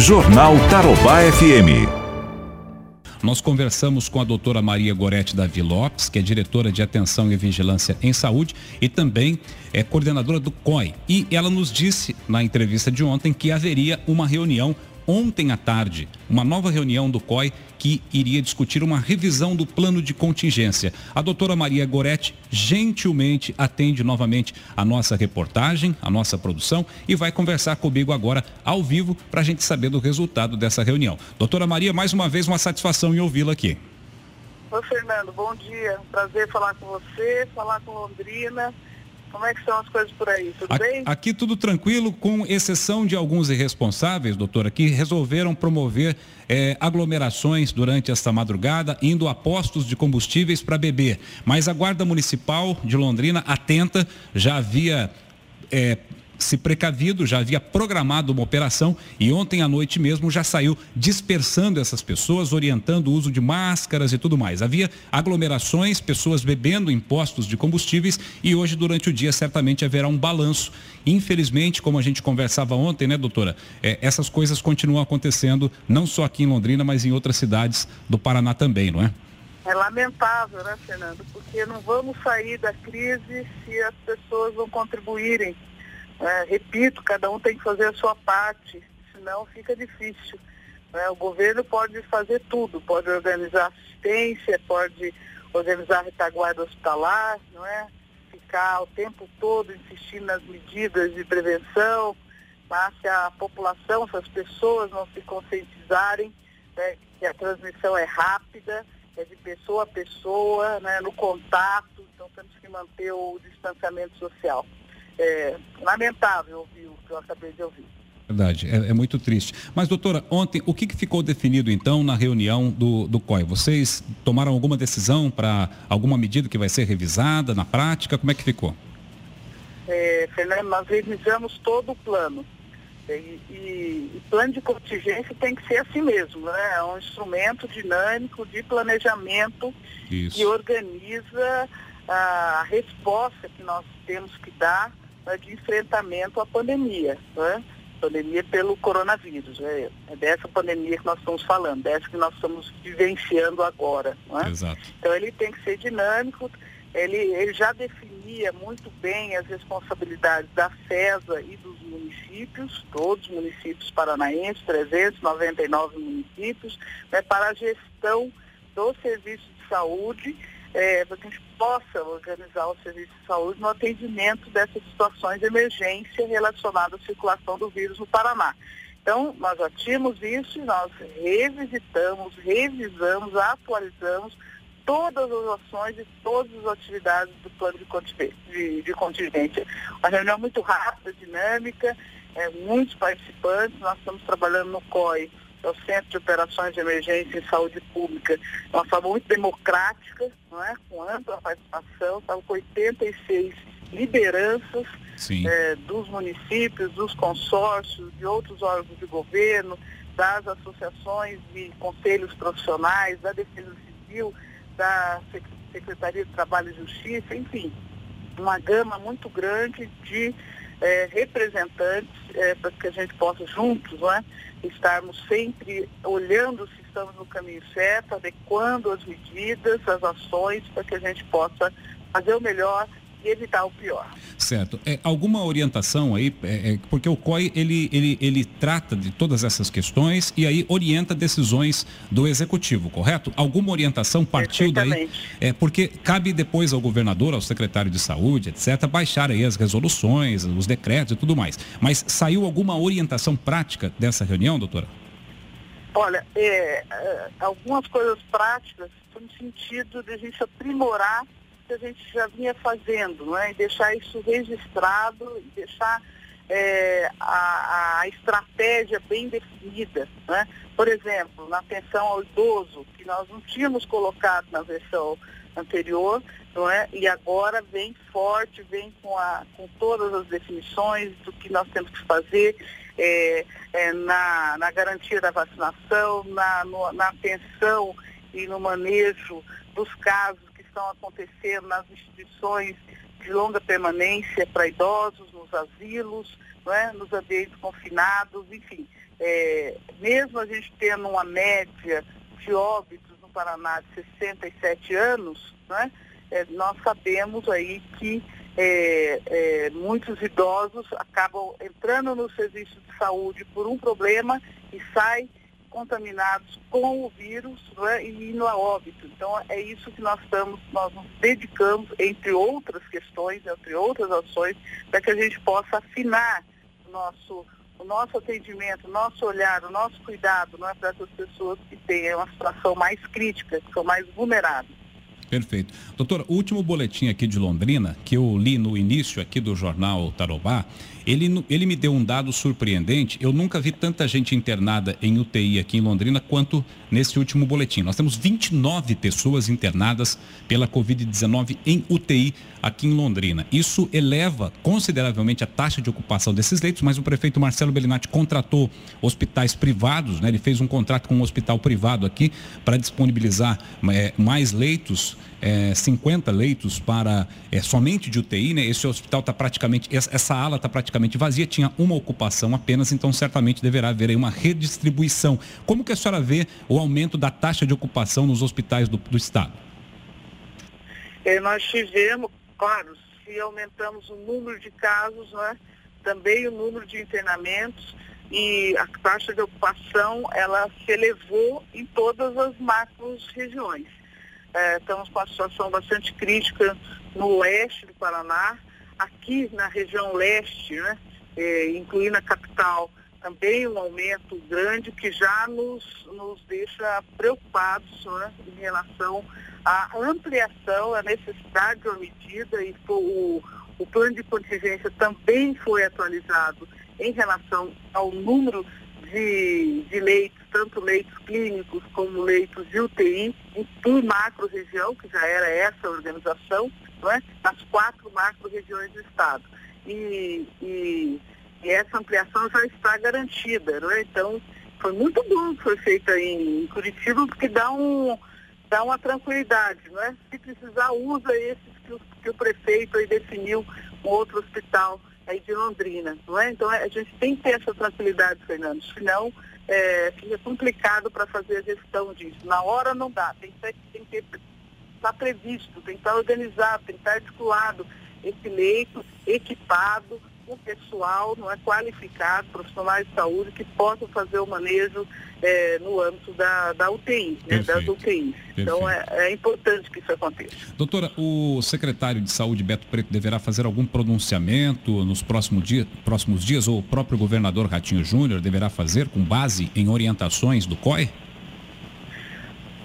Jornal Tarobá FM. Nós conversamos com a doutora Maria Gorete Davi Lopes, que é diretora de Atenção e Vigilância em Saúde e também é coordenadora do COI. E ela nos disse na entrevista de ontem que haveria uma reunião ontem à tarde uma nova reunião do COI que iria discutir uma revisão do plano de contingência. A doutora Maria Goretti gentilmente atende novamente a nossa reportagem, a nossa produção e vai conversar comigo agora ao vivo para a gente saber do resultado dessa reunião. Doutora Maria, mais uma vez uma satisfação em ouvi-la aqui. Oi, Fernando, bom dia. Prazer falar com você, falar com Londrina. Como é que são as coisas por aí? Tudo aqui, bem? Aqui tudo tranquilo, com exceção de alguns irresponsáveis, doutora, que resolveram promover eh, aglomerações durante esta madrugada, indo a postos de combustíveis para beber. Mas a Guarda Municipal de Londrina, atenta, já havia eh, se precavido, já havia programado uma operação e ontem à noite mesmo já saiu dispersando essas pessoas, orientando o uso de máscaras e tudo mais. Havia aglomerações, pessoas bebendo em postos de combustíveis e hoje durante o dia certamente haverá um balanço. Infelizmente, como a gente conversava ontem, né, doutora, é, essas coisas continuam acontecendo não só aqui em Londrina, mas em outras cidades do Paraná também, não é? É lamentável, né, Fernando? Porque não vamos sair da crise se as pessoas não contribuírem é, repito, cada um tem que fazer a sua parte, senão fica difícil. É, o governo pode fazer tudo, pode organizar assistência, pode organizar retaguarda hospitalar, não é? Ficar o tempo todo insistindo nas medidas de prevenção, mas se a população, se as pessoas não se conscientizarem né, que a transmissão é rápida, é de pessoa a pessoa, né, no contato, então temos que manter o distanciamento social é, lamentável ouvir o que eu acabei de ouvir. Verdade, é, é, muito triste. Mas, doutora, ontem, o que, que ficou definido, então, na reunião do, do COI? Vocês tomaram alguma decisão para alguma medida que vai ser revisada na prática? Como é que ficou? É, Fernando, nós revisamos todo o plano. E, e, e, plano de contingência tem que ser assim mesmo, né? É um instrumento dinâmico de planejamento Isso. que organiza a resposta que nós temos que dar né, de enfrentamento à pandemia, né? pandemia pelo coronavírus. É, é, dessa pandemia que nós estamos falando, dessa que nós estamos vivenciando agora. Né? Então ele tem que ser dinâmico, ele, ele já definia muito bem as responsabilidades da FESA e dos municípios, todos os municípios paranaenses, 399 municípios, né, para a gestão do serviço de saúde é, para que a gente possa organizar o serviço de saúde no atendimento dessas situações de emergência relacionadas à circulação do vírus no Paraná. Então, nós já tínhamos isso e nós revisitamos, revisamos, atualizamos todas as ações e todas as atividades do plano de, de contingência. Uma reunião muito rápida, dinâmica, é, muitos participantes, nós estamos trabalhando no COI é o Centro de Operações de Emergência em Saúde Pública, é uma forma muito democrática, não é? com ampla participação, estava com 86 lideranças é, dos municípios, dos consórcios, de outros órgãos de governo, das associações e conselhos profissionais, da Defesa Civil, da Secretaria de Trabalho e Justiça, enfim, uma gama muito grande de é, representantes é, para que a gente possa juntos não é, estarmos sempre olhando se estamos no caminho certo, adequando as medidas, as ações, para que a gente possa fazer o melhor e evitar o pior. Certo. É, alguma orientação aí, é, é, porque o COI ele, ele, ele trata de todas essas questões e aí orienta decisões do executivo, correto? Alguma orientação partiu daí? É, porque cabe depois ao governador, ao secretário de saúde, etc., baixar aí as resoluções, os decretos e tudo mais. Mas saiu alguma orientação prática dessa reunião, doutora? Olha, é, é algumas coisas práticas no sentido de a gente aprimorar que a gente já vinha fazendo, não é? E deixar isso registrado deixar é, a, a, estratégia bem definida. Né? Por exemplo, na atenção ao idoso, que nós não tínhamos colocado na versão anterior, não é? E agora vem forte, vem com, a, com todas as definições do que nós temos que fazer é, é, na, na garantia da vacinação, na, no, na atenção e no manejo dos casos estão acontecendo nas instituições de longa permanência para idosos, nos asilos, é? nos ambientes confinados, enfim. é, mesmo a gente tendo uma média de óbitos no Paraná de 67 anos, né, é, nós sabemos aí que é, é, muitos idosos acabam entrando no serviço de saúde por um problema e saem contaminados com o vírus né, e indo a óbito. Então é isso que nós estamos, nós nos dedicamos, entre outras questões, entre outras ações, para que a gente possa afinar o nosso, o nosso atendimento, o nosso olhar, o nosso cuidado né, para essas pessoas que têm uma situação mais crítica, que são mais vulneráveis. Perfeito. Doutora, o último boletim aqui de Londrina, que eu li no início aqui do jornal Tarobá, ele, ele me deu um dado surpreendente. Eu nunca vi tanta gente internada em UTI aqui em Londrina quanto nesse último boletim. Nós temos 29 pessoas internadas pela Covid-19 em UTI aqui em Londrina. Isso eleva consideravelmente a taxa de ocupação desses leitos, mas o prefeito Marcelo Bellinati contratou hospitais privados, né? ele fez um contrato com um hospital privado aqui para disponibilizar é, mais leitos é, 50 leitos para é, somente de UTI, né? Esse hospital está praticamente, essa ala está praticamente vazia, tinha uma ocupação apenas, então certamente deverá haver aí uma redistribuição. Como que a senhora vê o aumento da taxa de ocupação nos hospitais do, do estado? É, nós tivemos, claro, se aumentamos o número de casos, né? também o número de internamentos e a taxa de ocupação ela se elevou em todas as macros regiões. É, estamos com uma situação bastante crítica no oeste do Paraná, aqui na região leste, né, é, incluindo a capital, também um aumento grande que já nos, nos deixa preocupados né, em relação à ampliação, à necessidade de uma medida e o, o plano de contingência também foi atualizado em relação ao número de, de leitos, tanto leitos clínicos como leitos de UTI, em macro-região, que já era essa organização, não é? nas quatro macro-regiões do Estado. E, e, e, essa ampliação já está garantida. Não é? Então, foi muito bom que foi feito em, em Curitiba, porque dá, um, dá uma tranquilidade. Não é? Se precisar, usa esses que o, que o prefeito aí definiu um outro hospital aí de Londrina, não é? Então a gente tem que ter essa tranquilidade, Fernando, senão é, complicado para fazer a gestão disso. Na hora não dá, tem que, tem que estar previsto, tem que estar organizado, tem que estar articulado esse leito, equipado, com pessoal não é qualificado, profissionais de saúde que possam fazer o manejo é, no âmbito da, da UTI, né, das UTIs. Então é, é, importante que isso aconteça. Doutora, o secretário de Saúde, Beto Preto, deverá fazer algum pronunciamento nos próximos, dia, próximos dias, ou o próprio governador Ratinho Júnior deverá fazer com base em orientações do COI?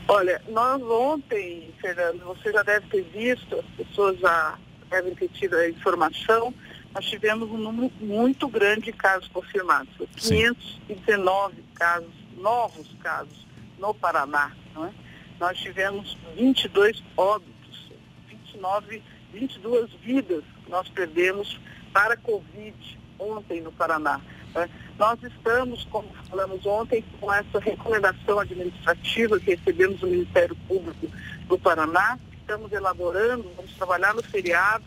Olha, nós ontem, Fernando, você já deve ter visto, as pessoas já devem ter tido a informação, nós tivemos um número muito grande de casos confirmados. 519 casos, novos casos no Paraná. Não é? Nós tivemos 22 óbitos, 29, 22 vidas nós perdemos para Covid ontem no Paraná. É? Nós estamos, como falamos ontem, com essa recomendação administrativa que recebemos do Ministério Público do Paraná, estamos elaborando, vamos trabalhar no feriado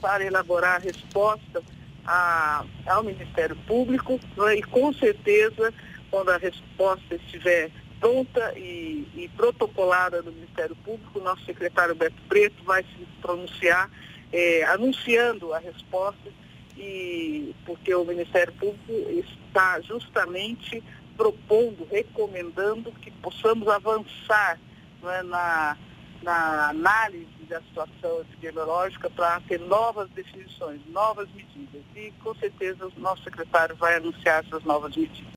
para elaborar a resposta a, ao Ministério Público né? e com certeza quando a resposta estiver pronta e, e, protocolada no Ministério Público, nosso secretário Beto Preto vai se pronunciar é, anunciando a resposta e porque o Ministério Público está justamente propondo, recomendando que possamos avançar é, na na análise da situação epidemiológica para ter novas definições, novas medidas. E, com certeza, o nosso secretário vai anunciar essas novas medidas.